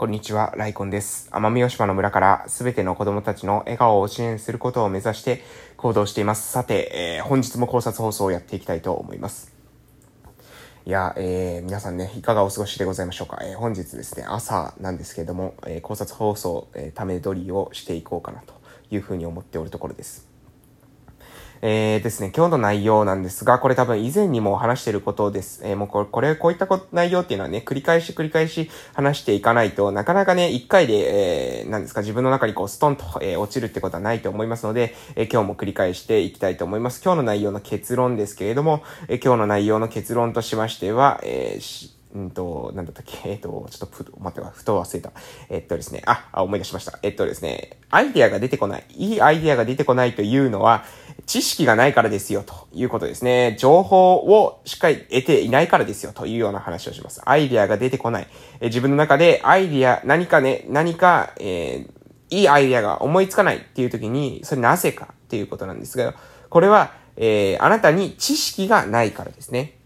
こんにちは、ライコンです。奄美大島の村からすべての子供たちの笑顔を支援することを目指して行動しています。さて、えー、本日も考察放送をやっていきたいと思います。いや、えー、皆さんね、いかがお過ごしでございましょうか。えー、本日ですね、朝なんですけれども、えー、考察放送、えー、ため撮りをしていこうかなというふうに思っておるところです。えー、ですね、今日の内容なんですが、これ多分以前にも話してることです。えー、もうこれ、こ、ういった内容っていうのはね、繰り返し繰り返し話していかないとなかなかね、一回で、えー、なんですか、自分の中にこう、ストンと、えー、落ちるってことはないと思いますので、えー、今日も繰り返していきたいと思います。今日の内容の結論ですけれども、えー、今日の内容の結論としましては、えー、うんと、なんだったっけ？えっ、と、ちょっと、待って、ふと忘れた。えっとですね、あ、あ、思い出しました。えっとですね、アイディアが出てこない。いいアイディアが出てこないというのは、知識がないからですよ、ということですね。情報をしっかり得ていないからですよ、というような話をします。アイディアが出てこない。え自分の中でアイディア、何かね、何か、えー、いいアイディアが思いつかないっていう時に、それなぜかっていうことなんですが、これは、えー、あなたに知識がないからですね。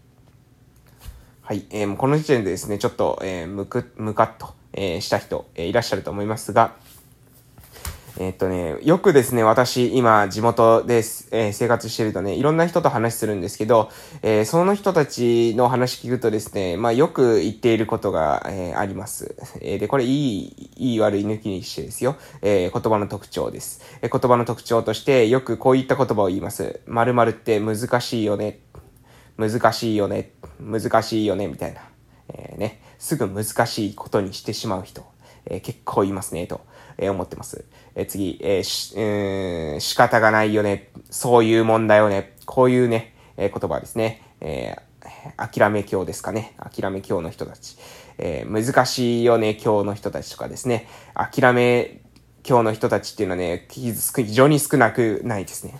はい。えー、この時点でですね、ちょっと、えー、むく、むかっと、えー、した人、えー、いらっしゃると思いますが、えー、っとね、よくですね、私、今、地元で、えー、生活してるとね、いろんな人と話するんですけど、えー、その人たちの話聞くとですね、まあ、よく言っていることが、え、あります。え、で、これ、いい、いい悪い抜きにしてですよ、えー、言葉の特徴です。え、言葉の特徴として、よくこういった言葉を言います。〇〇って難しいよね。難しいよね。難しいよね、みたいな。え、ね、すぐ難しいことにしてしまう人、え、結構いますね、と、えー、思ってます。えー、次、えー、し、えー、仕方がないよね、そういうもんだよね、こういうね、えー、言葉ですね。えー、諦め今日ですかね。諦め今日の人たち。えー、難しいよね、今日の人たちとかですね。諦め今日の人たちっていうのはね、非常に少なくないですね。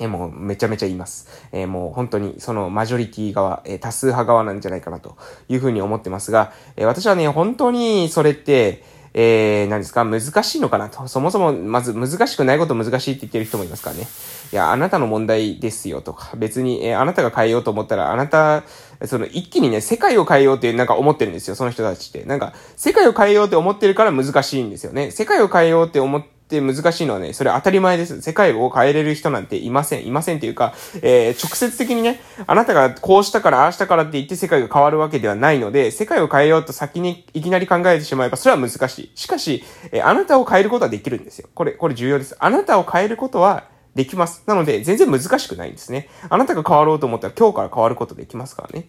えもうめちゃめちゃ言います。えー、もう本当にそのマジョリティ側、えー、多数派側なんじゃないかなというふうに思ってますが、え、私はね、本当にそれって、えー、何ですか、難しいのかなと。そもそも、まず難しくないこと難しいって言ってる人もいますからね。いや、あなたの問題ですよとか、別に、えー、あなたが変えようと思ったら、あなた、その一気にね、世界を変えようってなんか思ってるんですよ、その人たちって。なんか、世界を変えようって思ってるから難しいんですよね。世界を変えようって思ってって難しいのはね、それ当たり前です。世界を変えれる人なんていません。いませんっていうか、えー、直接的にね、あなたがこうしたから、ああしたからって言って世界が変わるわけではないので、世界を変えようと先にいきなり考えてしまえば、それは難しい。しかし、えー、あなたを変えることはできるんですよ。これ、これ重要です。あなたを変えることは、できます。なので、全然難しくないんですね。あなたが変わろうと思ったら今日から変わることできますからね。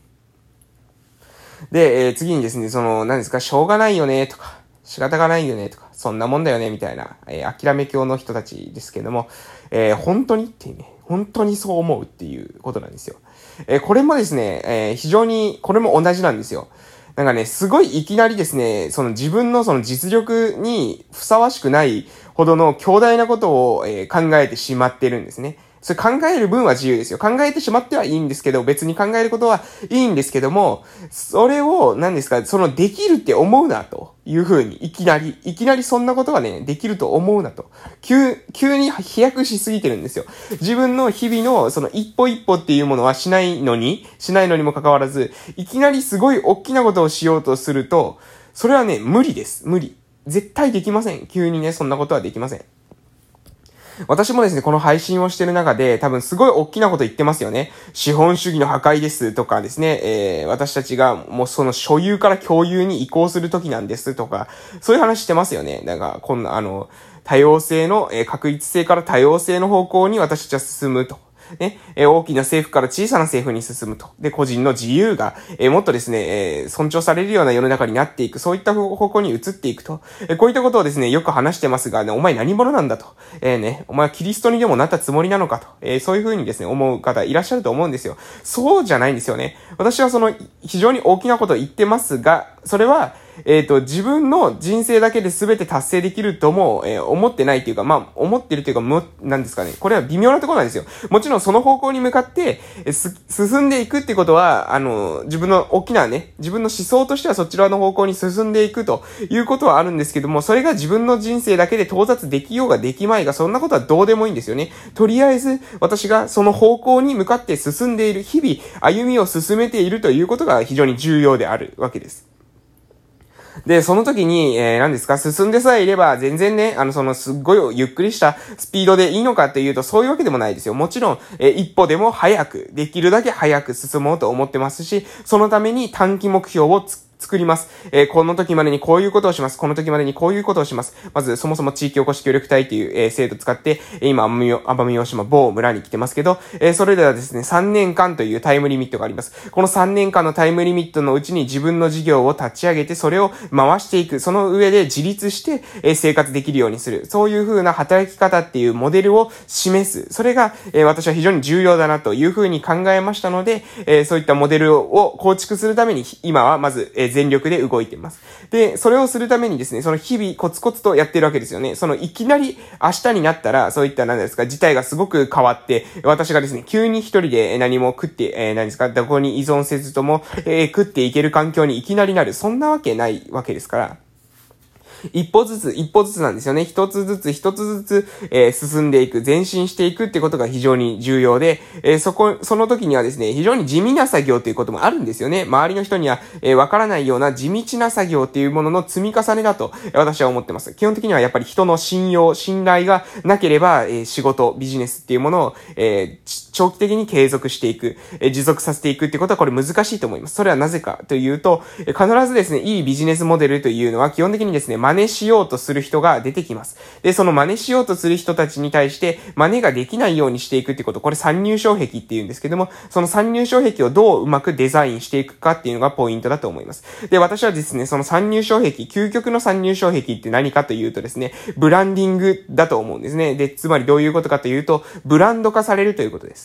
で、えー、次にですね、その、何ですか、しょうがないよね、とか、仕方がないよね、とか、そんなもんだよね、みたいな、えー、諦め教の人たちですけども、えー、本当にっていうね、本当にそう思うっていうことなんですよ。えー、これもですね、え、非常に、これも同じなんですよ。なんかね、すごいいきなりですね、その自分のその実力にふさわしくないほどの強大なことを、え、考えてしまってるんですね。それ考える分は自由ですよ。考えてしまってはいいんですけど、別に考えることはいいんですけども、それを、何ですか、そのできるって思うな、というふうに、いきなり、いきなりそんなことがね、できると思うなと。急、急に飛躍しすぎてるんですよ。自分の日々の、その一歩一歩っていうものはしないのに、しないのにもかかわらず、いきなりすごい大きなことをしようとすると、それはね、無理です。無理。絶対できません。急にね、そんなことはできません。私もですね、この配信をしてる中で、多分すごい大きなこと言ってますよね。資本主義の破壊ですとかですね、えー、私たちがもうその所有から共有に移行する時なんですとか、そういう話してますよね。なんか、こんな、あの、多様性の、えー、確一性から多様性の方向に私たちは進むと。ね、え大きな政府から小さな政府に進むと。で、個人の自由が、えもっとですね、え尊重されるような世の中になっていく、そういった方向に移っていくと。えこういったことをですね、よく話してますが、ね、お前何者なんだと。えー、ね、お前はキリストにでもなったつもりなのかと。えー、そういうふうにですね、思う方いらっしゃると思うんですよ。そうじゃないんですよね。私はその、非常に大きなことを言ってますが、それは、えっ、ー、と、自分の人生だけで全て達成できるとも、えー、思ってないっていうか、まあ、思ってるというか、む、なんですかね。これは微妙なところなんですよ。もちろんその方向に向かって、えー、進んでいくってことは、あの、自分の大きなね、自分の思想としてはそちらの方向に進んでいくということはあるんですけども、それが自分の人生だけで到達できようができまいが、そんなことはどうでもいいんですよね。とりあえず、私がその方向に向かって進んでいる、日々、歩みを進めているということが非常に重要であるわけです。で、その時に、えー、何ですか、進んでさえいれば、全然ね、あの、その、すっごいゆっくりしたスピードでいいのかっていうと、そういうわけでもないですよ。もちろん、えー、一歩でも早く、できるだけ早く進もうと思ってますし、そのために短期目標を作ります。えー、この時までにこういうことをします。この時までにこういうことをします。まず、そもそも地域おこし協力隊っていう、えー、制度を使って、え、今、奄美大島某村に来てますけど、えー、それではですね、3年間というタイムリミットがあります。この3年間のタイムリミットのうちに自分の事業を立ち上げて、それを回していく。その上で自立して、えー、生活できるようにする。そういう風な働き方っていうモデルを示す。それが、えー、私は非常に重要だなという風に考えましたので、えー、そういったモデルを構築するために、今はまず、えー、え全力で動いていてます。で、それをするためにですね、その日々コツコツとやってるわけですよね。そのいきなり明日になったら、そういった何ですか、事態がすごく変わって、私がですね、急に一人で何も食って、えー、何ですか、どこに依存せずとも、えー、食っていける環境にいきなりなる。そんなわけないわけですから。一歩ずつ、一歩ずつなんですよね。一つずつ、一つずつ、えー、進んでいく、前進していくってことが非常に重要で、えー、そこ、その時にはですね、非常に地味な作業っていうこともあるんですよね。周りの人には、えー、わからないような地道な作業っていうものの積み重ねだと、私は思ってます。基本的にはやっぱり人の信用、信頼がなければ、えー、仕事、ビジネスっていうものを、えー、長期的に継続していく、え、持続させていくってことはこれ難しいと思います。それはなぜかというと、え必ずですね、いいビジネスモデルというのは基本的にですね、真似しようとする人が出てきます。で、その真似しようとする人たちに対して、真似ができないようにしていくってこと、これ参入障壁って言うんですけども、その参入障壁をどううまくデザインしていくかっていうのがポイントだと思います。で、私はですね、その参入障壁、究極の参入障壁って何かというとですね、ブランディングだと思うんですね。で、つまりどういうことかというと、ブランド化されるということです。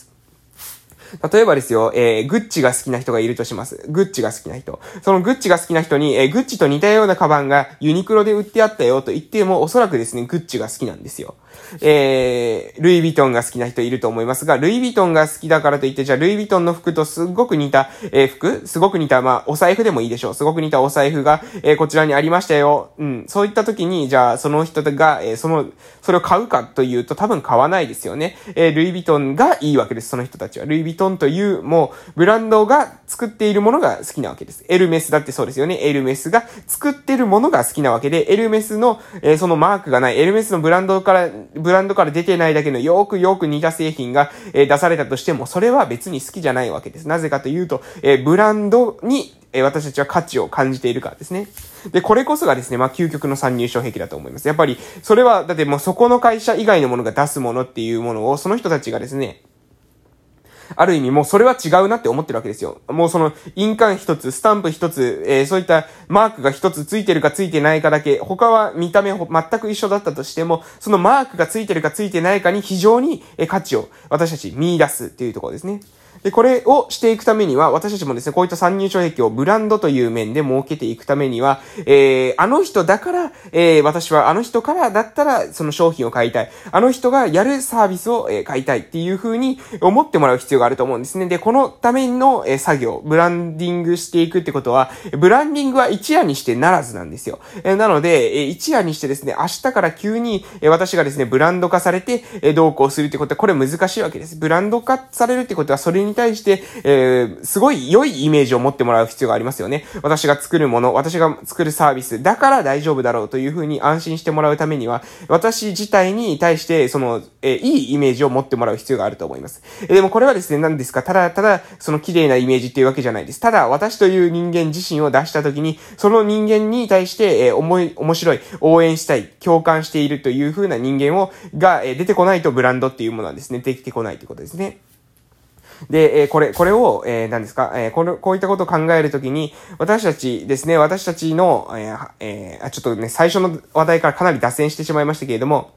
例えばですよ、えー、グッチが好きな人がいるとします。グッチが好きな人。そのグッチが好きな人に、えー、グッチと似たようなカバンがユニクロで売ってあったよと言っても、おそらくですね、グッチが好きなんですよ。えー、ルイ・ヴィトンが好きな人いると思いますが、ルイ・ヴィトンが好きだからといって、じゃあルイ・ヴィトンの服とすごく似た、えー、服？すごく似た、まあ、お財布でもいいでしょう。すごく似たお財布が、えー、こちらにありましたよ。うん。そういった時に、じゃあ、その人が、えー、その、それを買うかというと多分買わないですよね。えー、ルイ・ヴィトンがいいわけです、その人たちは。ルイ・ヴィトンという、もう、ブランドが作っているものが好きなわけです。エルメスだってそうですよね。エルメスが作ってるものが好きなわけで、エルメスの、えー、そのマークがない、エルメスのブランドから、ブランドから出てないだけのよくよく似た製品が、え、出されたとしても、それは別に好きじゃないわけです。なぜかというと、え、ブランドに、え私たちは価値を感じているからですね。で、これこそがですね、まあ、究極の参入障壁だと思います。やっぱり、それは、だってもうそこの会社以外のものが出すものっていうものを、その人たちがですね、ある意味もうそれは違うなって思ってるわけですよ。もうその印鑑一つ、スタンプ一つ、えー、そういったマークが一つついてるかついてないかだけ、他は見た目全く一緒だったとしても、そのマークがついてるかついてないかに非常に価値を私たち見出すっていうところですね。で、これをしていくためには、私たちもですね、こういった参入障壁をブランドという面で設けていくためには、えー、あの人だから、えー、私はあの人からだったら、その商品を買いたい。あの人がやるサービスを、えー、買いたいっていう風に思ってもらう必要があると思うんですね。で、このための、えー、作業、ブランディングしていくってことは、ブランディングは一夜にしてならずなんですよ。えー、なので、えー、一夜にしてですね、明日から急に、えー、私がですね、ブランド化されて、えー、どうこうするってことは、これ難しいわけです。ブランド化されるってことは、それにに対して、えー、すごい良いイメージを持ってもらう必要がありますよね。私が作るもの、私が作るサービス、だから大丈夫だろうというふうに安心してもらうためには、私自体に対して、その、えー、いいイメージを持ってもらう必要があると思います。えー、でもこれはですね、何ですかただ、ただ、その綺麗なイメージっていうわけじゃないです。ただ、私という人間自身を出したときに、その人間に対して、えー、思い、面白い、応援したい、共感しているという風な人間を、が、えー、出てこないとブランドっていうものはですね、できてこないってことですね。で、え、これ、これを、えー、何ですか、え、この、こういったことを考えるときに、私たちですね、私たちの、えー、えー、ちょっとね、最初の話題からかなり脱線してしまいましたけれども、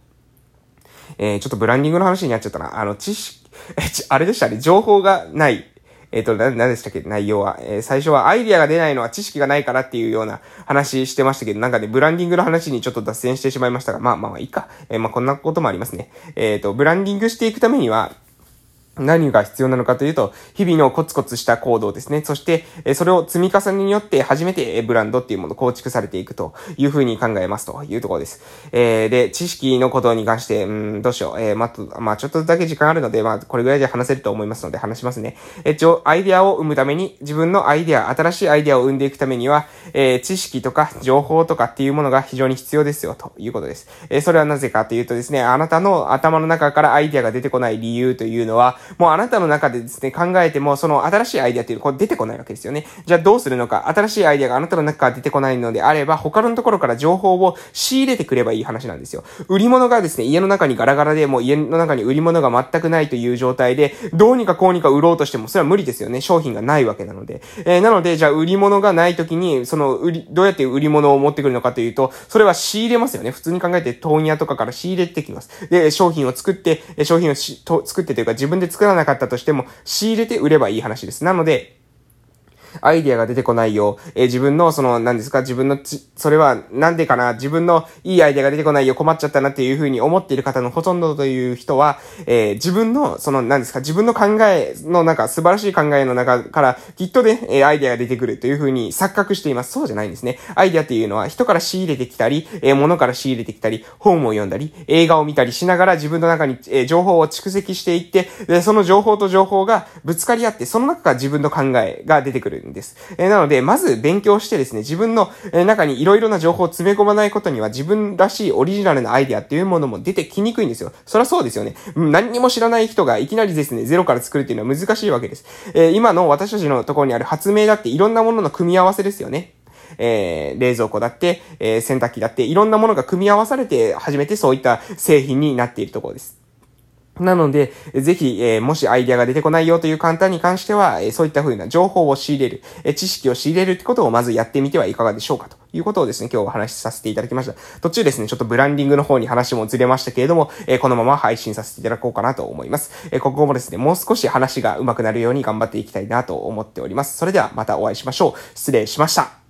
えー、ちょっとブランディングの話になっちゃったな。あの、知識、え、ちあれでしたね、情報がない。えっ、ー、と、な、何でしたっけ？内容は。えー、最初はアイディアが出ないのは知識がないからっていうような話してましたけど、なんかね、ブランディングの話にちょっと脱線してしまいましたが、まあまあまあいいか。えー、まあこんなこともありますね。えっ、と、ブランディングしていくためには、何が必要なのかというと、日々のコツコツした行動ですね。そして、それを積み重ねによって初めてブランドっていうものを構築されていくというふうに考えますというところです。えー、で、知識のことに関して、うん、どうしよう。えー、まあ、まあ、ちょっとだけ時間あるので、まあ、これぐらいで話せると思いますので話しますね。えっと、アイディアを生むために、自分のアイディア、新しいアイディアを生んでいくためには、えー、知識とか情報とかっていうものが非常に必要ですよということです。えー、それはなぜかというとですね、あなたの頭の中からアイディアが出てこない理由というのは、もうあなたの中でですね、考えても、その新しいアイデアっていうのはこう出てこないわけですよね。じゃあどうするのか、新しいアイデアがあなたの中から出てこないのであれば、他のところから情報を仕入れてくればいい話なんですよ。売り物がですね、家の中にガラガラでもう家の中に売り物が全くないという状態で、どうにかこうにか売ろうとしても、それは無理ですよね。商品がないわけなので。えー、なので、じゃあ売り物がない時に、その売り、どうやって売り物を持ってくるのかというと、それは仕入れますよね。普通に考えて、問屋とかから仕入れてきます。で、商品を作って、商品をし、と、作ってというか自分で作らなかったとしても、仕入れて売ればいい話です。なので、アイディアが出てこないよ。えー、自分の、その、何ですか、自分の、それは、なんでかな、自分のいいアイディアが出てこないよ、困っちゃったなっていうふうに思っている方のほとんどという人は、えー、自分の、その、何ですか、自分の考えの中、素晴らしい考えの中から、きっとね、えー、アイディアが出てくるというふうに錯覚しています。そうじゃないんですね。アイディアっていうのは、人から仕入れてきたり、えー、物から仕入れてきたり、本を読んだり、映画を見たりしながら自分の中に、えー、情報を蓄積していって、で、その情報と情報がぶつかり合って、その中から自分の考えが出てくるんです。えー、なので、まず勉強してですね、自分の中に色々な情報を詰め込まないことには自分らしいオリジナルなアイデアっていうものも出てきにくいんですよ。そりゃそうですよね。何にも知らない人がいきなりですね、ゼロから作るっていうのは難しいわけです。えー、今の私たちのところにある発明だっていろんなものの組み合わせですよね。えー、冷蔵庫だって、えー、洗濯機だって、いろんなものが組み合わされて、初めてそういった製品になっているところです。なので、ぜひ、えー、もしアイデアが出てこないよという簡単に関しては、えー、そういった風な情報を仕入れる、えー、知識を仕入れるってことをまずやってみてはいかがでしょうかということをですね、今日お話しさせていただきました。途中ですね、ちょっとブランディングの方に話もずれましたけれども、え、このまま配信させていただこうかなと思います。え、ここもですね、もう少し話が上手くなるように頑張っていきたいなと思っております。それではまたお会いしましょう。失礼しました。